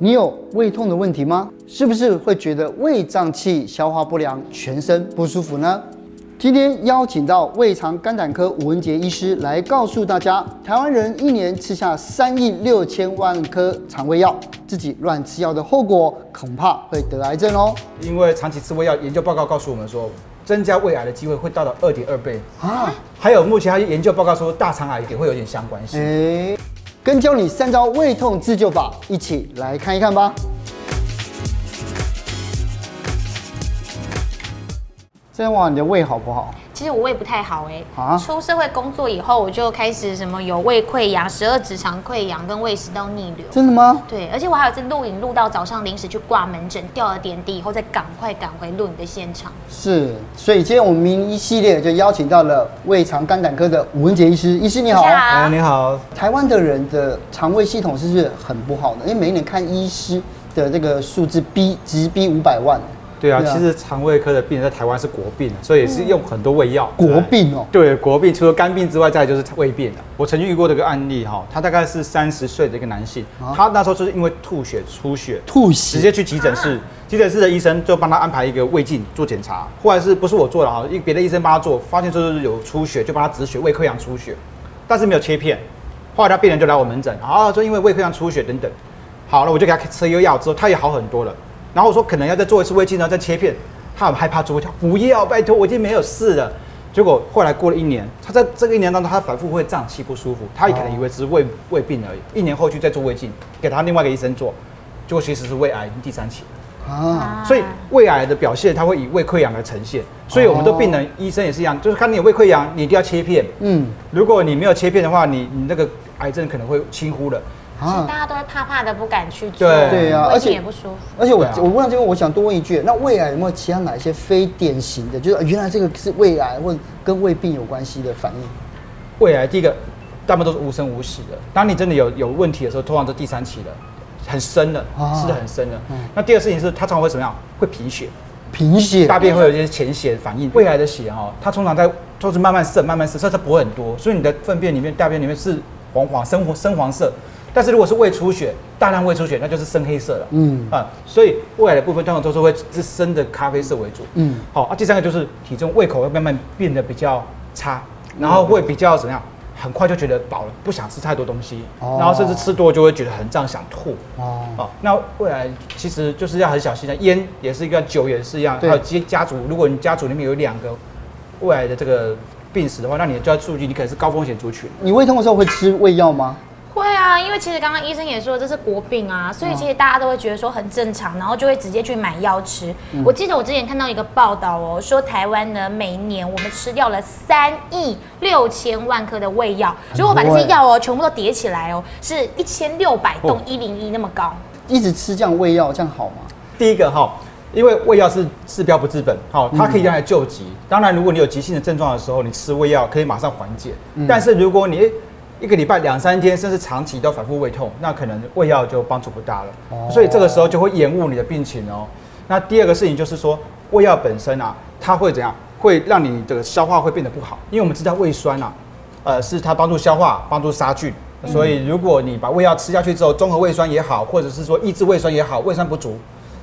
你有胃痛的问题吗？是不是会觉得胃胀气、消化不良、全身不舒服呢？今天邀请到胃肠肝胆科吴文杰医师来告诉大家，台湾人一年吃下三亿六千万颗肠胃药，自己乱吃药的后果恐怕会得癌症哦。因为长期吃胃药，研究报告告诉我们说，增加胃癌的机会会达到二点二倍啊。还有目前还有研究报告说，大肠癌也会有点相关性。欸跟教你三招胃痛自救法，一起来看一看吧。这样哇，你的胃好不好？其实我胃不太好哎、欸。啊。出社会工作以后，我就开始什么有胃溃疡、十二指肠溃疡跟胃食道逆流。真的吗？对，而且我还有次录影录到早上，临时去挂门诊，吊了点滴以后，再赶快赶回录影的现场。是，所以今天我们名医系列就邀请到了胃肠肝胆科的吴文杰医师。医师你好。哎，你好。台湾的人的肠胃系统是不是很不好呢？因为每一年看医师的这个数字逼直逼五百万。对啊，其实肠胃科的病人在台湾是国病，所以是用很多胃药。国病哦。对，国病除了肝病之外，再就是胃病了。我曾经遇过这个案例哈，他大概是三十岁的一个男性，他那时候就是因为吐血出血，吐血直接去急诊室，急诊室的医生就帮他安排一个胃镜做检查，后来是不是我做的哈？因为别的医生帮他做，发现就是有出血，就帮他止血，胃溃疡出血，但是没有切片。后来他病人就来我门诊，啊，就因为胃溃疡出血等等，好了，我就给他吃一个药之后，他也好很多了。然后我说可能要再做一次胃镜然后，再切片。他很害怕做胃镜，不要，拜托，我已经没有事了。结果后来过了一年，他在这个一年当中，他反复会胀气不舒服，他也可能以为只是胃胃病而已。一年后去再做胃镜，给他另外一个医生做，结果其实是胃癌第三期啊。所以胃癌的表现，它会以胃溃疡来呈现。所以我们的病人医生也是一样，就是看你有胃溃疡，你一定要切片。嗯，如果你没有切片的话，你你那个癌症可能会轻忽了。啊，大家都会怕怕的，不敢去做。对对啊，而且也不舒服。而且我我问到这个，我想多问一句，那胃癌有没有其他哪一些非典型的，就是原来这个是胃癌或跟胃病有关系的反应？胃癌第一个，大部分都是无声无息的。当你真的有有问题的时候，通常都第三期了，很深的，吃的很深的。那第二事情是，它通常会怎么样？会贫血，贫血，大便会有一些潜血反应。胃癌的血哈，它通常在都是慢慢渗，慢慢渗，所以它不会很多，所以你的粪便里面、大便里面是黄黄深黄深黄色。但是如果是胃出血，大量胃出血，那就是深黑色了。嗯啊，所以胃癌的部分通常都是会是深的咖啡色为主。嗯，好啊，第三个就是体重、胃口会慢慢变得比较差，然后会比较怎么样？很快就觉得饱了，不想吃太多东西，哦、然后甚至吃多就会觉得很胀，想吐。哦，啊，那胃癌其实就是要很小心的，烟也是一个，酒也是一样。对还有家家族，如果你家族里面有两个胃癌的这个病史的话，那你就要注意，你可能是高风险族群。你胃痛的时候会吃胃药吗？会啊，因为其实刚刚医生也说这是国病啊，所以其实大家都会觉得说很正常，然后就会直接去买药吃。嗯、我记得我之前看到一个报道哦，说台湾呢每年我们吃掉了三亿六千万颗的胃药，如果把这些药哦全部都叠起来哦，是一千六百栋一零一那么高。一直吃这样胃药这样好吗？第一个哈，因为胃药是治标不治本，好，它可以用来救急。当然，如果你有急性的症状的时候，你吃胃药可以马上缓解。嗯、但是如果你一个礼拜两三天，甚至长期都反复胃痛，那可能胃药就帮助不大了。哦、所以这个时候就会延误你的病情哦。那第二个事情就是说，胃药本身啊，它会怎样？会让你的消化会变得不好。因为我们知道胃酸啊，呃，是它帮助消化、帮助杀菌。所以如果你把胃药吃下去之后，综合胃酸也好，或者是说抑制胃酸也好，胃酸不足，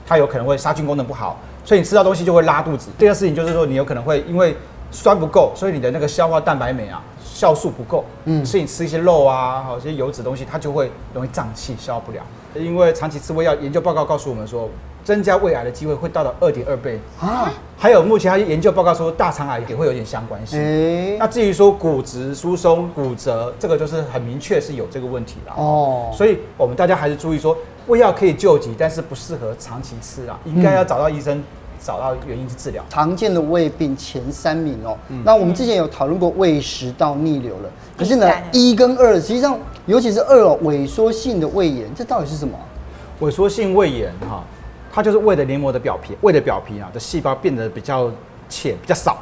它有可能会杀菌功能不好，所以你吃到东西就会拉肚子。第二个事情就是说，你有可能会因为酸不够，所以你的那个消化蛋白酶啊。酵素不够，嗯，所以你吃一些肉啊，好一些油脂东西，它就会容易胀气，消化不了。因为长期吃胃药，研究报告告诉我们说，增加胃癌的机会会达到二点二倍啊。还有目前还有研究报告说，大肠癌也会有点相关性。欸、那至于说骨质疏松、骨折，这个就是很明确是有这个问题了。哦，所以我们大家还是注意说，胃药可以救急，但是不适合长期吃啊，应该要找到医生。找到原因去治疗。常见的胃病前三名哦，嗯、那我们之前有讨论过胃食道逆流了，可是呢，一跟二实际上，尤其是二哦，萎缩性的胃炎，这到底是什么？萎缩性胃炎哈，它就是胃的黏膜的表皮，胃的表皮啊的细胞变得比较浅、比较少，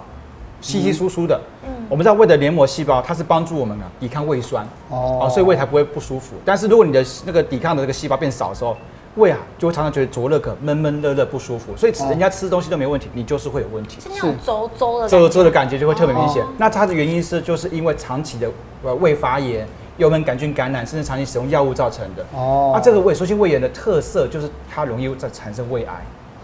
稀稀疏疏的。嗯，我们知道胃的黏膜细胞，它是帮助我们啊抵抗胃酸哦，所以胃才不会不舒服。但是如果你的那个抵抗的这个细胞变少的时候，胃啊，就会常常觉得灼热、渴、闷闷热热不舒服，所以人家吃东西都没问题，你就是会有问题。是那种粥粥的灼灼的感觉就会特别明显。那它的原因是就是因为长期的呃胃发炎，幽门杆菌感染，甚至长期使用药物造成的。哦，那、啊、这个胃，说性胃炎的特色就是它容易在产生胃癌。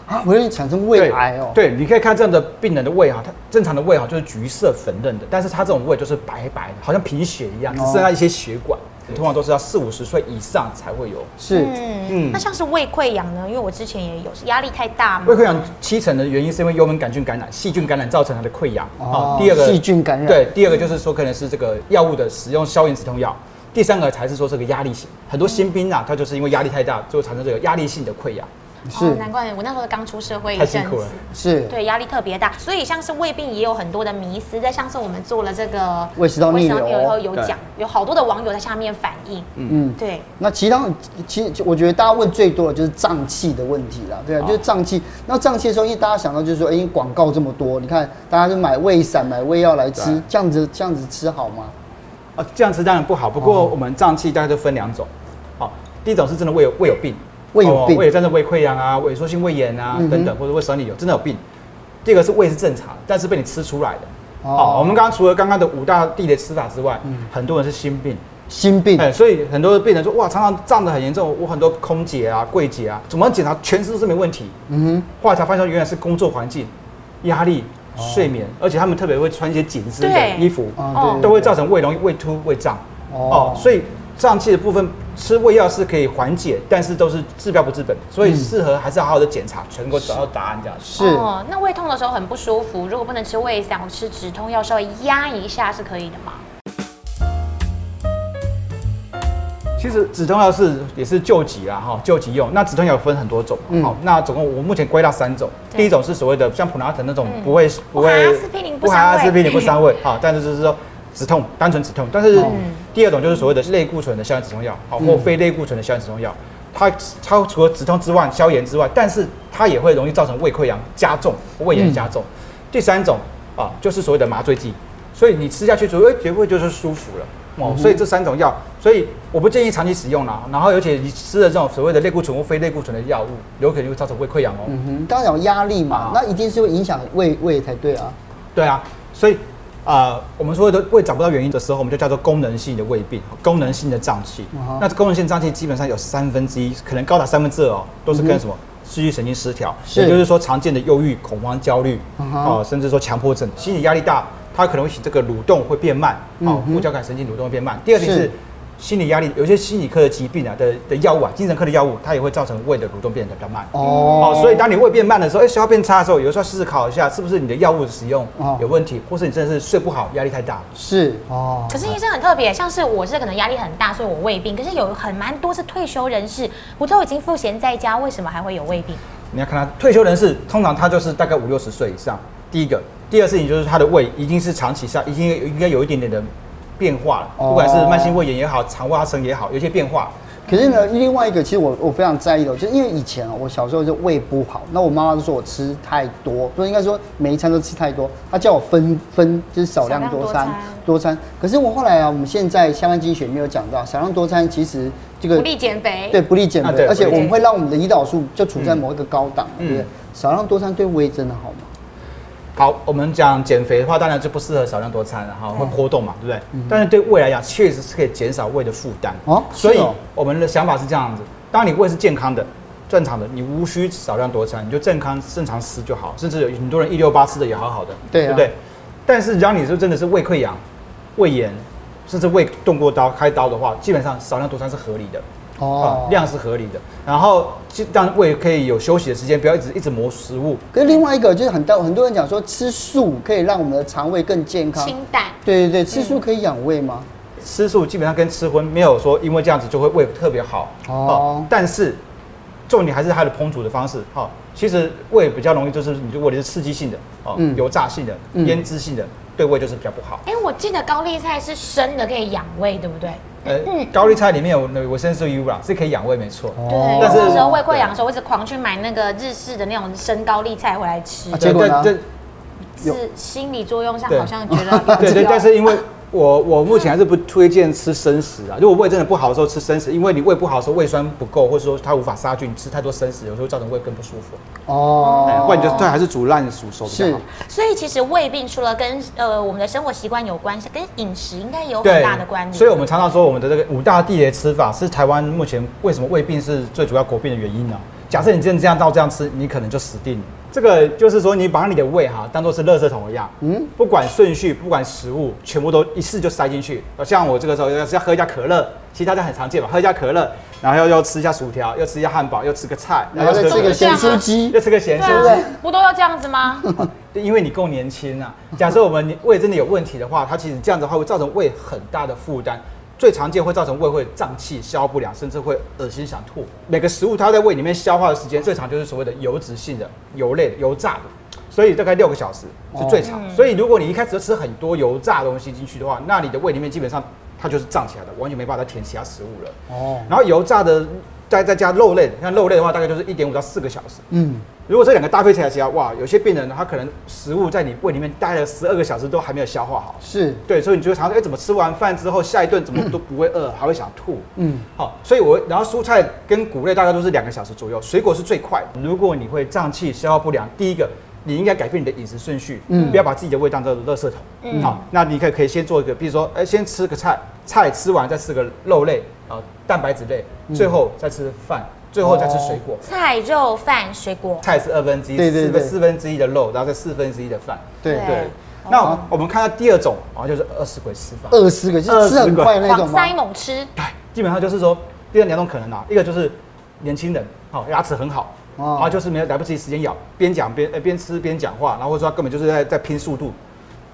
啊，会容易产生胃癌哦。对，你可以看这样的病人的胃哈，他正常的胃哈就是橘色粉嫩的，但是他这种胃就是白白的，好像贫血一样，只剩下一些血管。通常都是要四五十岁以上才会有。是，嗯，那像是胃溃疡呢？因为我之前也有，是压力太大嘛。胃溃疡七成的原因是因为幽门杆菌感染、细菌感染造成它的溃疡。哦，第二个细菌感染。对，第二个就是说可能是这个药物的使用消炎止痛药。第三个才是说这个压力型，很多新兵啊，他就是因为压力太大，就产生这个压力性的溃疡。是、哦，难怪我那时候刚出社会一阵子，是，对，压力特别大，所以像是胃病也有很多的迷思。在上次我们做了这个胃食道逆流以后有讲，有好多的网友在下面反映。嗯，对。那其他其实我觉得大家问最多的就是胀气的问题啦，对啊，就是胀气。那胀气的时候，因为大家想到就是说，哎、欸，广告这么多，你看大家就买胃散、买胃药来吃，这样子这样子吃好吗？啊，这样吃当然不好。不过我们胀气大概就分两种，好，第一种是真的胃有胃有病。胃有病，胃有真的胃溃疡啊，萎缩性胃炎啊、嗯、等等，或者胃食道逆流真的有病。第二个是胃是正常，但是被你吃出来的。哦，我们刚刚除了刚刚的五大地雷吃法之外，嗯、很多人是心病。心病，哎，所以很多病人说，哇，常常胀得很严重，我很多空姐啊、柜姐啊，怎么检查全身都是没问题。嗯哼，后来才发现原来是工作环境、压力、睡眠，哦、而且他们特别会穿一些紧身的衣服，哦、都会造成胃容易胃凸、胃胀。哦，所以。胀气的部分吃胃药是可以缓解，但是都是治标不治本，所以适合还是要好好的检查，全能够找到答案这样子。是哦，那胃痛的时候很不舒服，如果不能吃胃散，我吃止痛药稍微压一下是可以的吗？其实止痛药是也是救急啦哈，救急用。那止痛药分很多种，好、嗯，那总共我目前归纳三种。第一种是所谓的像普拿疼那种不会、嗯、不会不含阿司匹林不伤胃，好，但是就是说。止痛，单纯止痛，但是第二种就是所谓的类固醇的消炎止痛药，好，或非类固醇的消炎止痛药，它它除了止痛之外，消炎之外，但是它也会容易造成胃溃疡加重，胃炎加重。第三种啊，就是所谓的麻醉剂，所以你吃下去之后，哎，绝不会就是舒服了哦。所以这三种药，所以我不建议长期使用啦。然后，而且你吃了这种所谓的类固醇或非类固醇的药物，有可能会造成胃溃疡哦。嗯哼，刚刚讲压力嘛，那一定是会影响胃胃才对啊。对啊，所以。啊、呃，我们所谓的胃找不到原因的时候，我们就叫做功能性的胃病，功能性的胀气。Uh huh. 那功能性胀气基本上有三分之一，可能高达三分之二哦，都是跟什么视觉神经失调，也就是说常见的忧郁、恐慌、焦虑，啊、uh huh. 呃，甚至说强迫症，心理压力大，它可能会使这个蠕动会变慢，哦、uh，副交感神经蠕动会变慢。Uh. 第二点是。心理压力，有些心理科的疾病啊的的药物啊，精神科的药物，它也会造成胃的蠕动变得比较慢。哦，哦，所以当你胃变慢的时候，哎、欸，消化变差的时候，有时候思考一下，是不是你的药物的使用有问题，哦、或是你真的是睡不好，压力太大。是哦。可是医生很特别，像是我是可能压力很大，所以我胃病。可是有很蛮多是退休人士，我都已经赋闲在家，为什么还会有胃病？你要看他退休人士，通常他就是大概五六十岁以上。第一个，第二事情就是他的胃已经是长期下，已经应该有一点点的。变化了，不管是慢性胃炎也好，肠外生也好，有些变化。可是呢，另外一个其实我我非常在意的，就是因为以前啊，我小时候就胃不好，那我妈妈就说我吃太多，所以应该说每一餐都吃太多，她叫我分分就是少量多餐，多餐，多餐。可是我后来啊，我们现在相关经济学没有讲到少量多餐，其实这个不利减肥，对，不利减肥，而且我们会让我们的胰岛素就处在某一个高档，对不对？少量多餐对胃真的好吗？好，我们讲减肥的话，当然就不适合少量多餐了哈，会波动嘛，对不对？嗯、但是对胃来讲，确实是可以减少胃的负担哦。所以我们的想法是这样子：当你胃是健康的、正常的，你无需少量多餐，你就正康正常吃就好。甚至有很多人一六八吃的也好好的，对，啊、对不对？但是，只要你是真的是胃溃疡、胃炎，甚至胃动过刀、开刀的话，基本上少量多餐是合理的。哦、啊，量是合理的，然后让胃可以有休息的时间，不要一直一直磨食物。可是另外一个就是很多很多人讲说吃素可以让我们的肠胃更健康，清淡。对对对，吃素可以养胃吗？吃素基本上跟吃荤没有说因为这样子就会胃特别好哦、啊。但是重点还是它的烹煮的方式。哈、啊，其实胃比较容易就是你如果你是刺激性的哦，啊嗯、油炸性的、腌制性的，对胃就是比较不好。哎，我记得高丽菜是生的可以养胃，对不对？呃，高丽菜里面有那维生素 U 啦，是可以养胃，没错。对，但是那时候胃溃疡的时候，我一直狂去买那个日式的那种生高丽菜回来吃。结果呢？是心理作用上好像觉得。对对，但是因为我我目前还是不推荐吃生食啊。如果胃真的不好的时候吃生食，因为你胃不好的时候胃酸不够，或者说它无法杀菌，吃太多生食有时候会造成胃更不舒服。哦，不然你就对，还是煮烂煮熟比较好。所以其实胃病除了跟呃我们的生活习惯有关系，跟饮食应该有很大的关系。所以我们常常说我们的这个五大地雷吃法是台湾目前为什么胃病是最主要国病的原因呢？假设你真的这样照这样吃，你可能就死定了。这个就是说，你把你的胃哈当做是垃圾桶一样，嗯，不管顺序，不管食物，全部都一次就塞进去。像我这个时候要是要喝一下可乐，其实大家很常见吧，喝一下可乐，然后又要吃一下薯条，又吃一下汉堡，又吃个菜，然后再吃个咸酥鸡，又吃个咸酥鸡，不都要这样子吗？因为你够年轻啊。假设我们胃真的有问题的话，它其实这样子的话会造成胃很大的负担。最常见会造成胃会胀气、消化不良，甚至会恶心想吐。每个食物它在胃里面消化的时间最长就是所谓的油脂性的、油类的、油炸的，所以大概六个小时是最长。所以如果你一开始就吃很多油炸的东西进去的话，那你的胃里面基本上它就是胀起来的，完全没办法再填其他食物了。哦。然后油炸的再再加肉类，像肉类的话，大概就是一点五到四个小时。嗯。如果这两个搭配起来，起来哇，有些病人他可能食物在你胃里面待了十二个小时都还没有消化好。是对，所以你就会常常哎，怎么吃完饭之后下一顿怎么都不会饿，还会想吐。嗯，好，所以我然后蔬菜跟谷类大概都是两个小时左右，水果是最快。如果你会胀气、消化不良，第一个你应该改变你的饮食顺序，嗯，不要把自己的胃当做垃圾桶。嗯，好，那你可以可以先做一个，比如说哎，先吃个菜，菜吃完再吃个肉类啊，蛋白质类，最后再吃饭。最后再吃水果，菜肉饭水果，菜是二分之一，四分四分之一的肉，然后再四分之一的饭。对对。那我们看到第二种啊，就是饿死鬼吃法。饿死鬼就是吃很快那种吗？塞猛吃。对，基本上就是说，第二两种可能啊，一个就是年轻人，好牙齿很好，然后就是没有来不及时间咬，边讲边呃边吃边讲话，然后或者说他根本就是在在拼速度，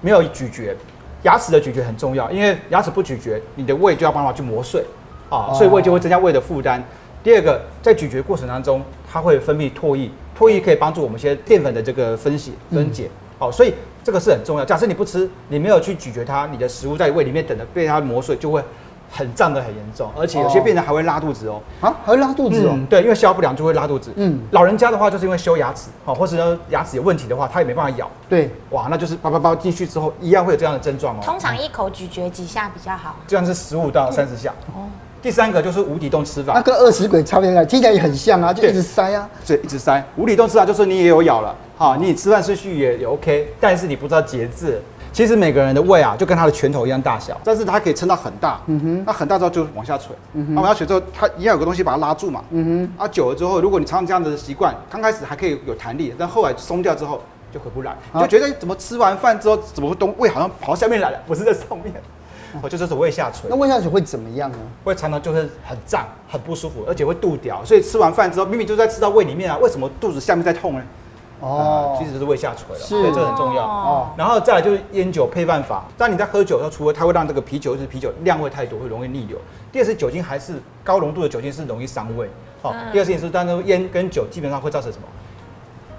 没有咀嚼，牙齿的咀嚼很重要，因为牙齿不咀嚼，你的胃就要帮忙去磨碎啊，所以胃就会增加胃的负担。第二个，在咀嚼过程当中，它会分泌唾液，唾液可以帮助我们一些淀粉的这个分析分解。好，所以这个是很重要。假设你不吃，你没有去咀嚼它，你的食物在胃里面等着被它磨碎，就会很胀得很严重，而且有些病人还会拉肚子哦。啊，还会拉肚子哦？对，因为消化不良就会拉肚子。嗯，老人家的话就是因为修牙齿，好，或者呢牙齿有问题的话，他也没办法咬。对，哇，那就是叭叭叭进去之后，一样会有这样的症状哦。通常一口咀嚼几下比较好？这样是十五到三十下。哦。第三个就是无底洞吃法，那跟饿死鬼差别在哪？听起来也很像啊，就一直塞啊，对，一直塞。无底洞吃法就是你也有咬了，好，你吃饭顺序也也 OK，但是你不知道节制。其实每个人的胃啊，就跟他的拳头一样大小，但是它可以撑到很大，嗯哼，那很大之后就往下垂，嗯哼，往下垂之后，它一样有个东西把它拉住嘛，嗯哼，啊，久了之后，如果你常常这样的习惯，刚开始还可以有弹力，但后来松掉之后就回不来，你就觉得怎么吃完饭之后，怎么会东胃好像跑到下面来了，不是在上面。哦，就是胃下垂。那胃下垂会怎么样呢？会常常就是很胀、很不舒服，而且会肚屌。所以吃完饭之后，明明就在吃到胃里面啊，为什么肚子下面在痛呢？哦，其实是胃下垂了。所以，这个很重要。哦，然后再来就是烟酒配饭法。当你在喝酒，的时候除了它会让这个啤酒就是啤酒量会太多，会容易逆流。第二是酒精还是高浓度的酒精是容易伤胃。哦，第二事情是，当然烟跟酒基本上会造成什么？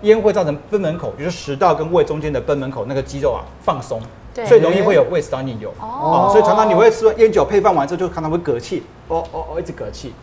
烟会造成贲门口，就是食道跟胃中间的贲门口那个肌肉啊放松。所以容易会有胃食道逆流哦，所以常常你会吃烟酒配饭完之后，就常常会嗝气，哦哦哦，一直嗝气，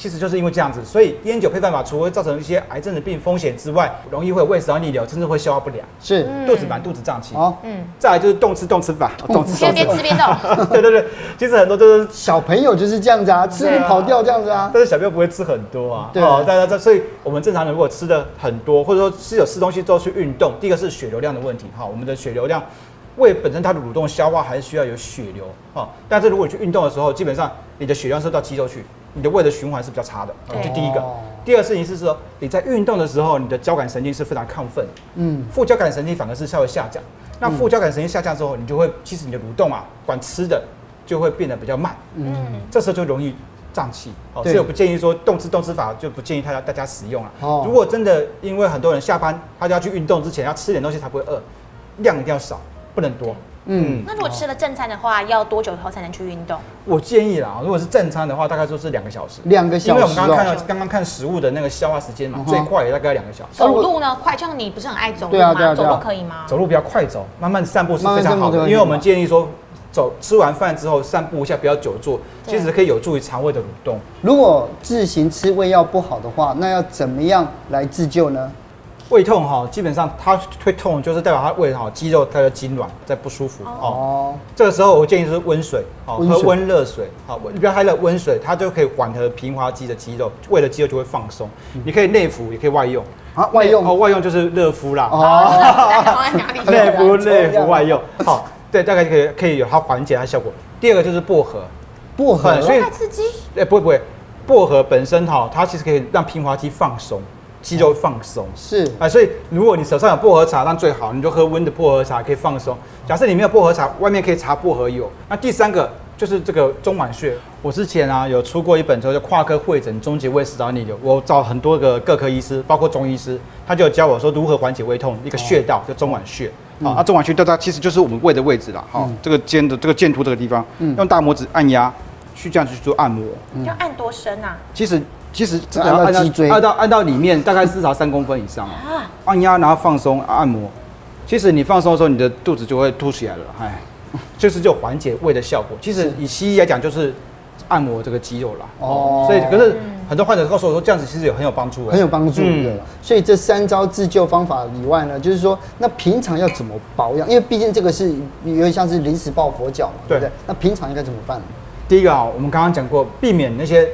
其实就是因为这样子。所以烟酒配饭法，除了造成一些癌症的病风险之外，容易会有胃食道逆流，甚至会消化不良，是肚子满、肚子胀气。哦，嗯，再来就是动吃动吃法，动吃 边吃边动。对对对，其实很多都是 小朋友就是这样子啊，吃跑掉这样子啊。但是小朋友不会吃很多啊，对，大家在，所以我们正常人如果吃的很多，或者说是有吃东西之后去运动，第一个是血流量的问题，哈，我们的血流量。胃本身它的蠕动消化还是需要有血流啊，但是如果你去运动的时候，基本上你的血量是到肌肉去，你的胃的循环是比较差的，这第一个。第二事情是说你在运动的时候，你的交感神经是非常亢奋，嗯，副交感神经反而是稍微下降。那副交感神经下降之后，你就会其实你的蠕动啊，管吃的就会变得比较慢，嗯，这时候就容易胀气，哦，所以我不建议说动吃动吃法就不建议大家大家使用了。哦，如果真的因为很多人下班他就要去运动之前要吃点东西才不会饿，量一定要少。不能多，嗯。那如果吃了正餐的话，要多久后才能去运动？我建议啦，如果是正餐的话，大概就是两个小时。两个小时，因为我们刚刚看到刚刚看食物的那个消化时间嘛，最快也大概两个小时。走路呢？快，像你不是很爱走路吗？走路可以吗？走路比较快走，慢慢散步是非常好的。因为我们建议说，走吃完饭之后散步一下，不要久坐，其实可以有助于肠胃的蠕动。如果自行吃胃药不好的话，那要怎么样来自救呢？胃痛哈，基本上它会痛，就是代表它胃哈肌肉它的痉挛在不舒服哦。哦，这个时候我建议是温水，好，温水喝温热水，好，你不要太热，温水它就可以缓和平滑肌的肌肉，胃的肌肉就会放松。你可以内服，也可以外用。啊，外用哦，外用就是热敷啦。哦？内服 内服外用，好，对，大概可以可以有它缓解它效果。第二个就是薄荷，薄荷很，所以太刺激。哎，不会不会，薄荷本身哈，它其实可以让平滑肌放松，肌肉放松。是啊，所以如果你手上有薄荷茶，那最好，你就喝温的薄荷茶，可以放松。假设你没有薄荷茶，外面可以擦薄荷油。那第三个就是这个中脘穴。我之前啊有出过一本书，叫《跨科会诊终结胃食道逆流》，我找很多个各科医师，包括中医师，他就教我说如何缓解胃痛，一个穴道叫中脘穴。啊，那中脘穴到它其实就是我们胃的位置啦。好，这个肩的这个剑突这个地方，用大拇指按压，去这样去做按摩。要按多深啊？其实其实这个按到按到脊椎按到按到里面，大概至少三公分以上啊。按压然后放松按摩，其实你放松的时候，你的肚子就会凸起来了，哎，就是就缓解胃的效果。其实以西医来讲，就是按摩这个肌肉啦。哦所以可是很多患者告诉我说，这样子其实有很有帮助，很有帮助的嗯。所以这三招自救方法以外呢，就是说，那平常要怎么保养？因为毕竟这个是有点像是临时抱佛脚嘛，对不对对？那平常应该怎么办？第一个啊，我们刚刚讲过，避免那些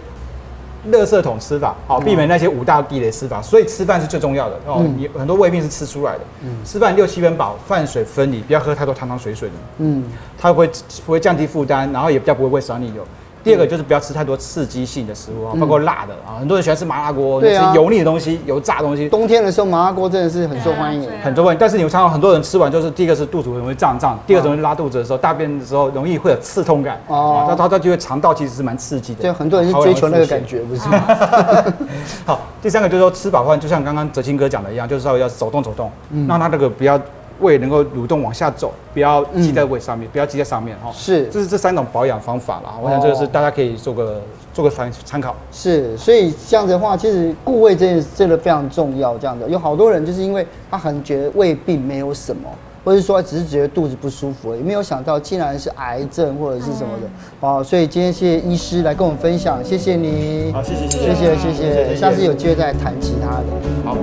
垃圾桶吃法，好，避免那些五大地雷吃法。所以吃饭是最重要的哦。嗯你很多胃病是吃出来的。吃饭六七分饱，饭水分离，不要喝太多汤汤水水的。嗯，它会不会降低负担，然后也比较不会胃食道逆流。第二个就是不要吃太多刺激性的食物啊，包括辣的啊，很多人喜欢吃麻辣锅，吃油腻的东西、油炸的东西，冬天的时候麻辣锅真的是很受欢迎。很多问题。但是你会看到很多人吃完就是第一个是肚子会容易胀胀，第二个容易拉肚子的时候，大便的时候容易会有刺痛感。哦哦，那他他就会肠道其实是蛮刺激的，就很多人是追求那个感觉，不是吗？好，第三个就是说吃饱饭，就像刚刚哲清哥讲的一样，就是要要走动走动，让他这个不要胃能够蠕动往下走，不要积在胃上面，不要积在上面哈。是这是这三种保养方法啦。我想这个是大家可以做个做个参参考。是，所以这样子的话，其实固胃这件真的非常重要。这样的有好多人就是因为他很觉得胃病没有什么，或者说只是觉得肚子不舒服而已，没有想到竟然是癌症或者是什么的。哦，所以今天谢谢医师来跟我们分享，谢谢你。好，谢谢谢谢谢谢，下次有机会再谈其他的。好。